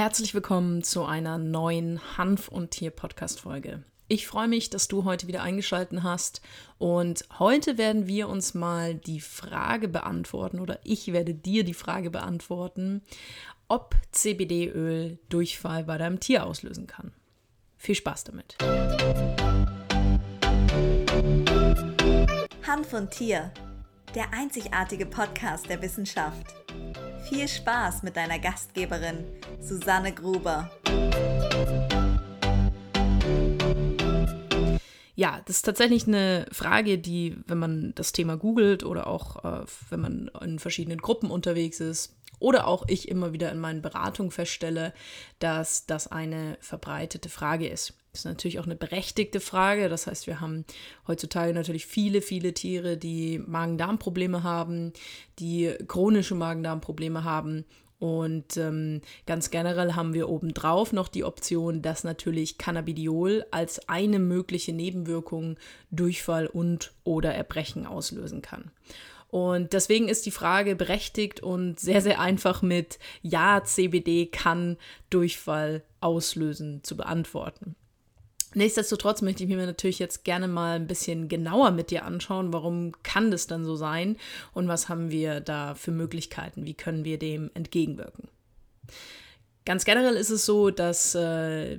Herzlich willkommen zu einer neuen Hanf- und Tier-Podcast-Folge. Ich freue mich, dass du heute wieder eingeschaltet hast und heute werden wir uns mal die Frage beantworten oder ich werde dir die Frage beantworten, ob CBD-Öl Durchfall bei deinem Tier auslösen kann. Viel Spaß damit. Hanf und Tier, der einzigartige Podcast der Wissenschaft. Viel Spaß mit deiner Gastgeberin Susanne Gruber. Ja, das ist tatsächlich eine Frage, die, wenn man das Thema googelt oder auch äh, wenn man in verschiedenen Gruppen unterwegs ist oder auch ich immer wieder in meinen Beratungen feststelle, dass das eine verbreitete Frage ist. Das ist natürlich auch eine berechtigte Frage. Das heißt, wir haben heutzutage natürlich viele, viele Tiere, die Magen-Darm-Probleme haben, die chronische Magen-Darm-Probleme haben und ähm, ganz generell haben wir obendrauf noch die Option, dass natürlich Cannabidiol als eine mögliche Nebenwirkung Durchfall und oder Erbrechen auslösen kann. Und deswegen ist die Frage berechtigt und sehr, sehr einfach mit Ja, CBD kann Durchfall auslösen zu beantworten. Nichtsdestotrotz möchte ich mir natürlich jetzt gerne mal ein bisschen genauer mit dir anschauen, warum kann das dann so sein und was haben wir da für Möglichkeiten, wie können wir dem entgegenwirken. Ganz generell ist es so, dass äh,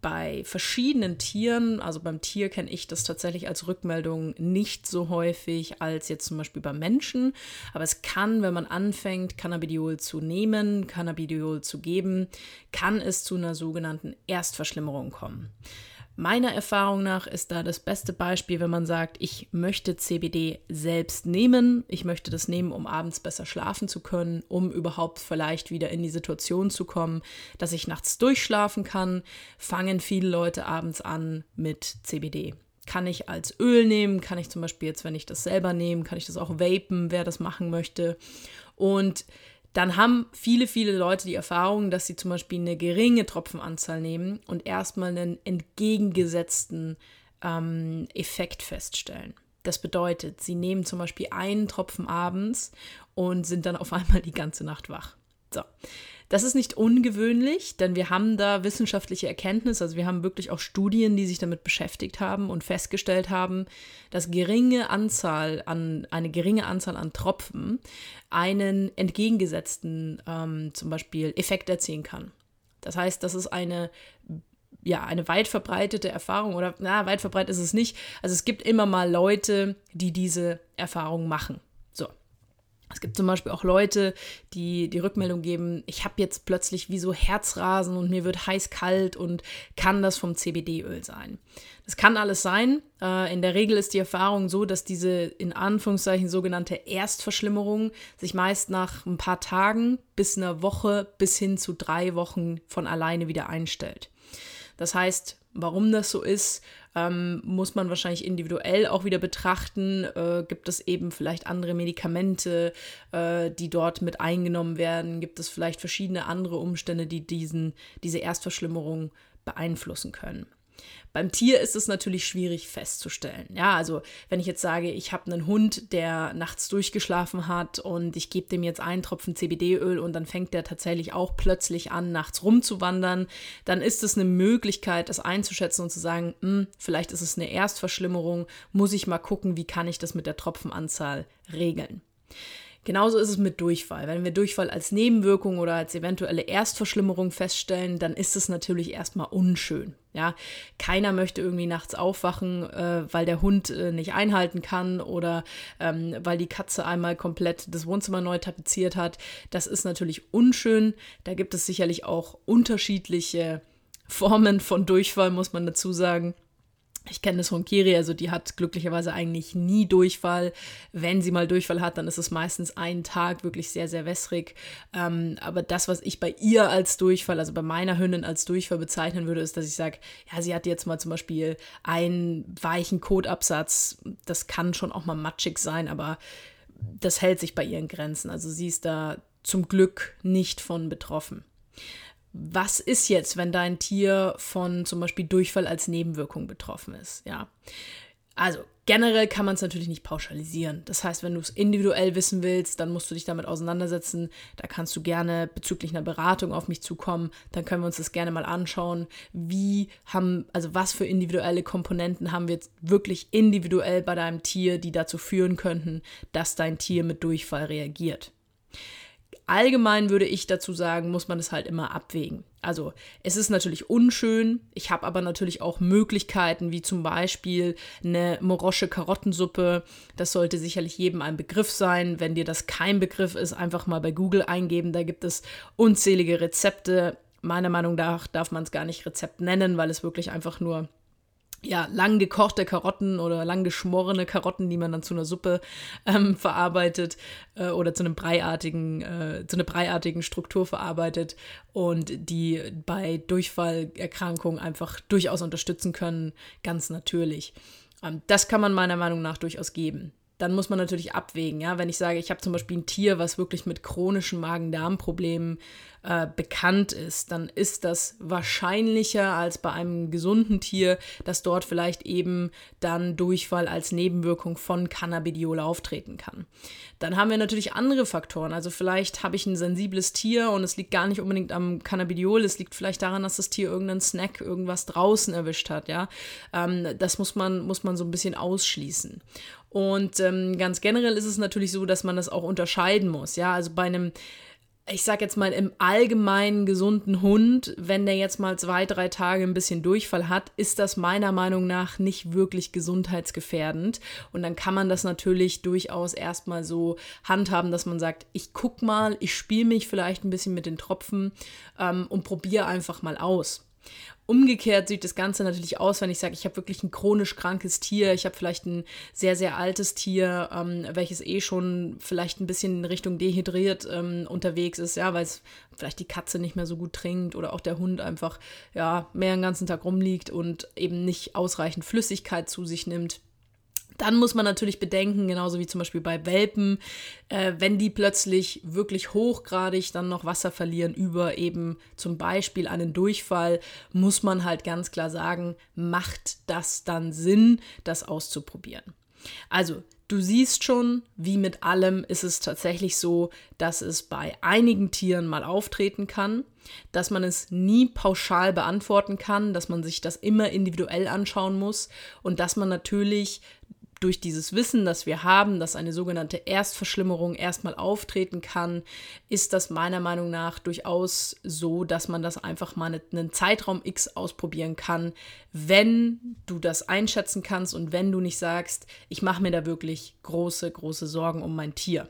bei verschiedenen Tieren, also beim Tier kenne ich das tatsächlich als Rückmeldung nicht so häufig als jetzt zum Beispiel beim Menschen, aber es kann, wenn man anfängt, Cannabidiol zu nehmen, Cannabidiol zu geben, kann es zu einer sogenannten Erstverschlimmerung kommen. Meiner Erfahrung nach ist da das beste Beispiel, wenn man sagt, ich möchte CBD selbst nehmen, ich möchte das nehmen, um abends besser schlafen zu können, um überhaupt vielleicht wieder in die Situation zu kommen, dass ich nachts durchschlafen kann, fangen viele Leute abends an mit CBD. Kann ich als Öl nehmen, kann ich zum Beispiel jetzt, wenn ich das selber nehme, kann ich das auch vapen, wer das machen möchte. Und dann haben viele, viele Leute die Erfahrung, dass sie zum Beispiel eine geringe Tropfenanzahl nehmen und erstmal einen entgegengesetzten ähm, Effekt feststellen. Das bedeutet, sie nehmen zum Beispiel einen Tropfen abends und sind dann auf einmal die ganze Nacht wach. So. Das ist nicht ungewöhnlich, denn wir haben da wissenschaftliche Erkenntnisse, also wir haben wirklich auch Studien, die sich damit beschäftigt haben und festgestellt haben, dass geringe Anzahl an, eine geringe Anzahl an Tropfen einen entgegengesetzten ähm, zum Beispiel Effekt erzielen kann. Das heißt, das ist eine ja, eine weit verbreitete Erfahrung oder na, weit verbreitet ist es nicht. Also es gibt immer mal Leute, die diese Erfahrung machen. Es gibt zum Beispiel auch Leute, die die Rückmeldung geben, ich habe jetzt plötzlich wie so Herzrasen und mir wird heiß-kalt und kann das vom CBD-Öl sein. Das kann alles sein. Äh, in der Regel ist die Erfahrung so, dass diese in Anführungszeichen sogenannte Erstverschlimmerung sich meist nach ein paar Tagen bis einer Woche bis hin zu drei Wochen von alleine wieder einstellt. Das heißt, warum das so ist, ähm, muss man wahrscheinlich individuell auch wieder betrachten. Äh, gibt es eben vielleicht andere Medikamente, äh, die dort mit eingenommen werden? Gibt es vielleicht verschiedene andere Umstände, die diesen, diese Erstverschlimmerung beeinflussen können? Beim Tier ist es natürlich schwierig festzustellen. Ja, also wenn ich jetzt sage, ich habe einen Hund, der nachts durchgeschlafen hat und ich gebe dem jetzt einen Tropfen CBD-Öl und dann fängt der tatsächlich auch plötzlich an, nachts rumzuwandern, dann ist es eine Möglichkeit, das einzuschätzen und zu sagen, hm, vielleicht ist es eine Erstverschlimmerung, muss ich mal gucken, wie kann ich das mit der Tropfenanzahl regeln. Genauso ist es mit Durchfall. Wenn wir Durchfall als Nebenwirkung oder als eventuelle Erstverschlimmerung feststellen, dann ist es natürlich erstmal unschön. Ja, keiner möchte irgendwie nachts aufwachen, äh, weil der Hund äh, nicht einhalten kann oder ähm, weil die Katze einmal komplett das Wohnzimmer neu tapeziert hat. Das ist natürlich unschön. Da gibt es sicherlich auch unterschiedliche Formen von Durchfall, muss man dazu sagen. Ich kenne das von Kiri, also die hat glücklicherweise eigentlich nie Durchfall. Wenn sie mal Durchfall hat, dann ist es meistens einen Tag wirklich sehr, sehr wässrig. Ähm, aber das, was ich bei ihr als Durchfall, also bei meiner Hündin als Durchfall bezeichnen würde, ist, dass ich sage, ja, sie hat jetzt mal zum Beispiel einen weichen Kotabsatz. Das kann schon auch mal matschig sein, aber das hält sich bei ihren Grenzen. Also sie ist da zum Glück nicht von betroffen was ist jetzt, wenn dein Tier von zum Beispiel Durchfall als Nebenwirkung betroffen ist? Ja. Also Generell kann man es natürlich nicht pauschalisieren. Das heißt, wenn du es individuell wissen willst, dann musst du dich damit auseinandersetzen. Da kannst du gerne bezüglich einer Beratung auf mich zukommen. Dann können wir uns das gerne mal anschauen. Wie haben, also was für individuelle Komponenten haben wir jetzt wirklich individuell bei deinem Tier, die dazu führen könnten, dass dein Tier mit Durchfall reagiert. Allgemein würde ich dazu sagen, muss man es halt immer abwägen. Also es ist natürlich unschön, ich habe aber natürlich auch Möglichkeiten, wie zum Beispiel eine morosche Karottensuppe. Das sollte sicherlich jedem ein Begriff sein. Wenn dir das kein Begriff ist, einfach mal bei Google eingeben. Da gibt es unzählige Rezepte. Meiner Meinung nach darf man es gar nicht Rezept nennen, weil es wirklich einfach nur ja, lang gekochte Karotten oder lang geschmorene Karotten, die man dann zu einer Suppe ähm, verarbeitet äh, oder zu einem breiartigen, äh, zu einer breiartigen Struktur verarbeitet und die bei Durchfallerkrankungen einfach durchaus unterstützen können, ganz natürlich. Ähm, das kann man meiner Meinung nach durchaus geben dann muss man natürlich abwägen. Ja? Wenn ich sage, ich habe zum Beispiel ein Tier, was wirklich mit chronischen Magen-Darm-Problemen äh, bekannt ist, dann ist das wahrscheinlicher als bei einem gesunden Tier, dass dort vielleicht eben dann Durchfall als Nebenwirkung von Cannabidiol auftreten kann. Dann haben wir natürlich andere Faktoren. Also vielleicht habe ich ein sensibles Tier und es liegt gar nicht unbedingt am Cannabidiol, es liegt vielleicht daran, dass das Tier irgendeinen Snack, irgendwas draußen erwischt hat. Ja? Ähm, das muss man, muss man so ein bisschen ausschließen. Und ähm, ganz generell ist es natürlich so, dass man das auch unterscheiden muss. Ja, also bei einem, ich sag jetzt mal, im allgemeinen gesunden Hund, wenn der jetzt mal zwei, drei Tage ein bisschen Durchfall hat, ist das meiner Meinung nach nicht wirklich gesundheitsgefährdend. Und dann kann man das natürlich durchaus erstmal so handhaben, dass man sagt, ich guck mal, ich spiele mich vielleicht ein bisschen mit den Tropfen ähm, und probiere einfach mal aus. Umgekehrt sieht das Ganze natürlich aus, wenn ich sage, ich habe wirklich ein chronisch krankes Tier, ich habe vielleicht ein sehr, sehr altes Tier, ähm, welches eh schon vielleicht ein bisschen in Richtung dehydriert ähm, unterwegs ist, ja, weil es vielleicht die Katze nicht mehr so gut trinkt oder auch der Hund einfach ja mehr den ganzen Tag rumliegt und eben nicht ausreichend Flüssigkeit zu sich nimmt. Dann muss man natürlich bedenken, genauso wie zum Beispiel bei Welpen, äh, wenn die plötzlich wirklich hochgradig dann noch Wasser verlieren über eben zum Beispiel einen Durchfall, muss man halt ganz klar sagen, macht das dann Sinn, das auszuprobieren. Also Du siehst schon, wie mit allem ist es tatsächlich so, dass es bei einigen Tieren mal auftreten kann, dass man es nie pauschal beantworten kann, dass man sich das immer individuell anschauen muss und dass man natürlich durch dieses Wissen, das wir haben, dass eine sogenannte Erstverschlimmerung erstmal auftreten kann, ist das meiner Meinung nach durchaus so, dass man das einfach mal einen Zeitraum X ausprobieren kann, wenn du das einschätzen kannst und wenn du nicht sagst, ich mache mir da wirklich große, große Sorgen um mein Tier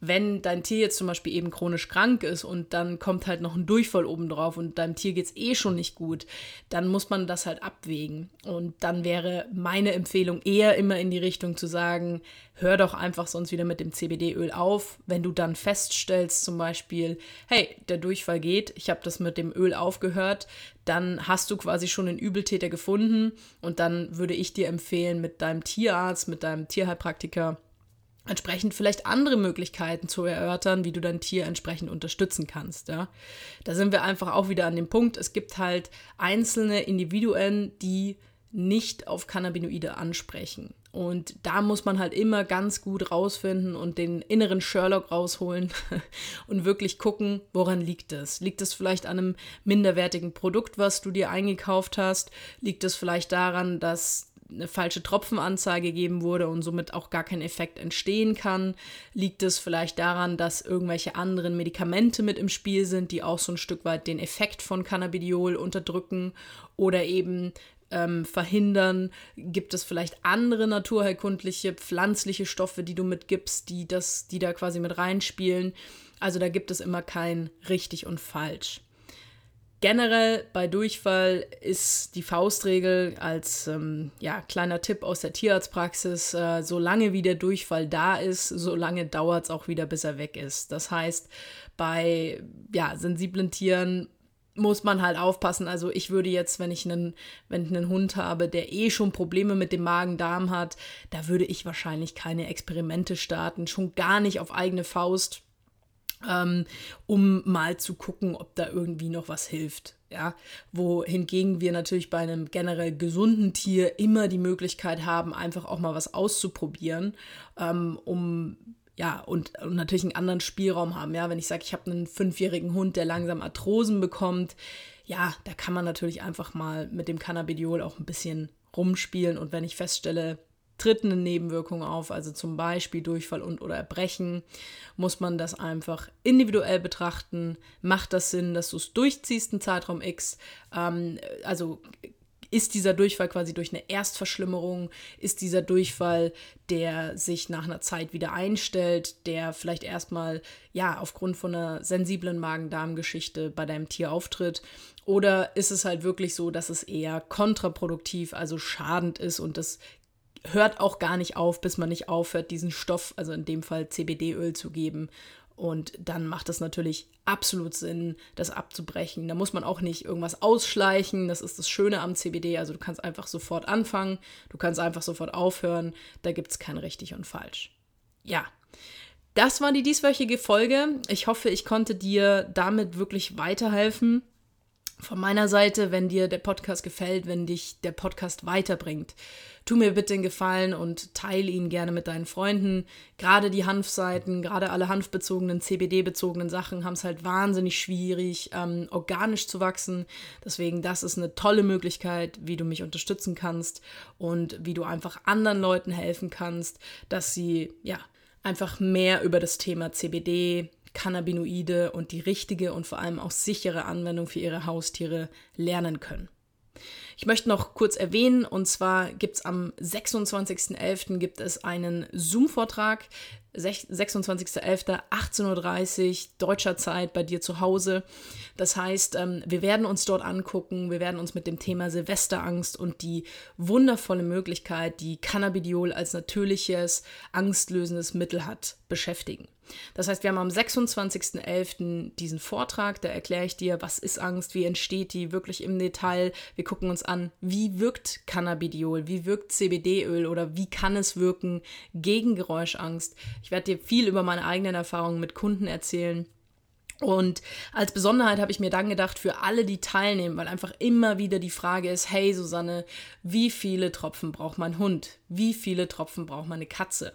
wenn dein Tier jetzt zum Beispiel eben chronisch krank ist und dann kommt halt noch ein Durchfall obendrauf und deinem Tier geht es eh schon nicht gut, dann muss man das halt abwägen. Und dann wäre meine Empfehlung eher immer in die Richtung zu sagen, hör doch einfach sonst wieder mit dem CBD-Öl auf. Wenn du dann feststellst zum Beispiel, hey, der Durchfall geht, ich habe das mit dem Öl aufgehört, dann hast du quasi schon einen Übeltäter gefunden und dann würde ich dir empfehlen, mit deinem Tierarzt, mit deinem Tierheilpraktiker, entsprechend vielleicht andere Möglichkeiten zu erörtern, wie du dein Tier entsprechend unterstützen kannst. Ja? Da sind wir einfach auch wieder an dem Punkt, es gibt halt einzelne Individuen, die nicht auf Cannabinoide ansprechen. Und da muss man halt immer ganz gut rausfinden und den inneren Sherlock rausholen und wirklich gucken, woran liegt es. Liegt es vielleicht an einem minderwertigen Produkt, was du dir eingekauft hast? Liegt es vielleicht daran, dass eine falsche Tropfenanzeige gegeben wurde und somit auch gar kein Effekt entstehen kann? Liegt es vielleicht daran, dass irgendwelche anderen Medikamente mit im Spiel sind, die auch so ein Stück weit den Effekt von Cannabidiol unterdrücken oder eben ähm, verhindern? Gibt es vielleicht andere naturheilkundliche, pflanzliche Stoffe, die du mitgibst, die das, die da quasi mit reinspielen? Also da gibt es immer kein richtig und falsch. Generell bei Durchfall ist die Faustregel als ähm, ja, kleiner Tipp aus der Tierarztpraxis, äh, solange wie der Durchfall da ist, solange dauert es auch wieder, bis er weg ist. Das heißt, bei ja, sensiblen Tieren muss man halt aufpassen. Also ich würde jetzt, wenn ich einen, wenn ich einen Hund habe, der eh schon Probleme mit dem Magen-Darm hat, da würde ich wahrscheinlich keine Experimente starten, schon gar nicht auf eigene Faust ähm, um mal zu gucken, ob da irgendwie noch was hilft. Ja, wohingegen wir natürlich bei einem generell gesunden Tier immer die Möglichkeit haben, einfach auch mal was auszuprobieren, ähm, um ja, und, und, natürlich einen anderen Spielraum haben. Ja, wenn ich sage, ich habe einen fünfjährigen Hund, der langsam Arthrosen bekommt, ja, da kann man natürlich einfach mal mit dem Cannabidiol auch ein bisschen rumspielen. Und wenn ich feststelle, tritt eine Nebenwirkung auf, also zum Beispiel Durchfall und oder Erbrechen, muss man das einfach individuell betrachten. Macht das Sinn, dass du es durchziehst, einen Zeitraum X? Ähm, also ist dieser Durchfall quasi durch eine Erstverschlimmerung? Ist dieser Durchfall, der sich nach einer Zeit wieder einstellt, der vielleicht erstmal ja aufgrund von einer sensiblen Magen-Darm-Geschichte bei deinem Tier auftritt? Oder ist es halt wirklich so, dass es eher kontraproduktiv, also schadend ist und das hört auch gar nicht auf, bis man nicht aufhört, diesen Stoff, also in dem Fall CBD-Öl zu geben. Und dann macht es natürlich absolut Sinn, das abzubrechen. Da muss man auch nicht irgendwas ausschleichen. Das ist das Schöne am CBD. Also du kannst einfach sofort anfangen, du kannst einfach sofort aufhören. Da gibt es kein richtig und falsch. Ja, das war die dieswöchige Folge. Ich hoffe, ich konnte dir damit wirklich weiterhelfen von meiner Seite, wenn dir der Podcast gefällt, wenn dich der Podcast weiterbringt, tu mir bitte den Gefallen und teile ihn gerne mit deinen Freunden. Gerade die Hanfseiten, gerade alle hanfbezogenen, CBD-bezogenen Sachen haben es halt wahnsinnig schwierig, ähm, organisch zu wachsen. Deswegen, das ist eine tolle Möglichkeit, wie du mich unterstützen kannst und wie du einfach anderen Leuten helfen kannst, dass sie, ja, einfach mehr über das Thema CBD, Cannabinoide und die richtige und vor allem auch sichere Anwendung für ihre Haustiere lernen können. Ich möchte noch kurz erwähnen, und zwar gibt es am 26.11. gibt es einen Zoom-Vortrag, 26.11. 18.30 Uhr deutscher Zeit bei dir zu Hause. Das heißt, ähm, wir werden uns dort angucken, wir werden uns mit dem Thema Silvesterangst und die wundervolle Möglichkeit, die Cannabidiol als natürliches, angstlösendes Mittel hat, beschäftigen. Das heißt, wir haben am 26.11. diesen Vortrag, da erkläre ich dir, was ist Angst, wie entsteht die wirklich im Detail. Wir gucken uns an, wie wirkt Cannabidiol, wie wirkt CBD-Öl oder wie kann es wirken gegen Geräuschangst. Ich werde dir viel über meine eigenen Erfahrungen mit Kunden erzählen. Und als Besonderheit habe ich mir dann gedacht, für alle, die teilnehmen, weil einfach immer wieder die Frage ist, hey Susanne, wie viele Tropfen braucht mein Hund? Wie viele Tropfen braucht meine Katze?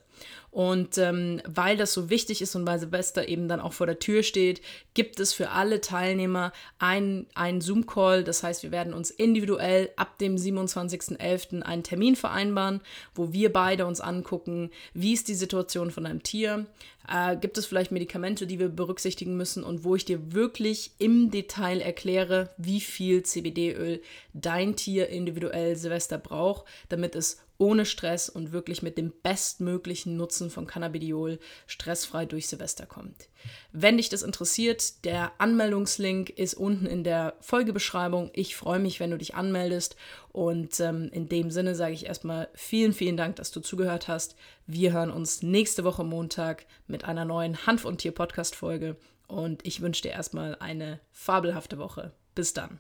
Und ähm, weil das so wichtig ist und weil Silvester eben dann auch vor der Tür steht, gibt es für alle Teilnehmer einen Zoom-Call. Das heißt, wir werden uns individuell ab dem 27.11. einen Termin vereinbaren, wo wir beide uns angucken, wie ist die Situation von einem Tier, äh, gibt es vielleicht Medikamente, die wir berücksichtigen müssen und wo ich dir wirklich im Detail erkläre, wie viel CBD-Öl dein Tier individuell Silvester braucht, damit es ohne Stress und wirklich mit dem bestmöglichen Nutzen von Cannabidiol stressfrei durch Silvester kommt. Wenn dich das interessiert, der Anmeldungslink ist unten in der Folgebeschreibung. Ich freue mich, wenn du dich anmeldest und ähm, in dem Sinne sage ich erstmal vielen, vielen Dank, dass du zugehört hast. Wir hören uns nächste Woche Montag mit einer neuen Hanf- und Tier-Podcast-Folge und ich wünsche dir erstmal eine fabelhafte Woche. Bis dann.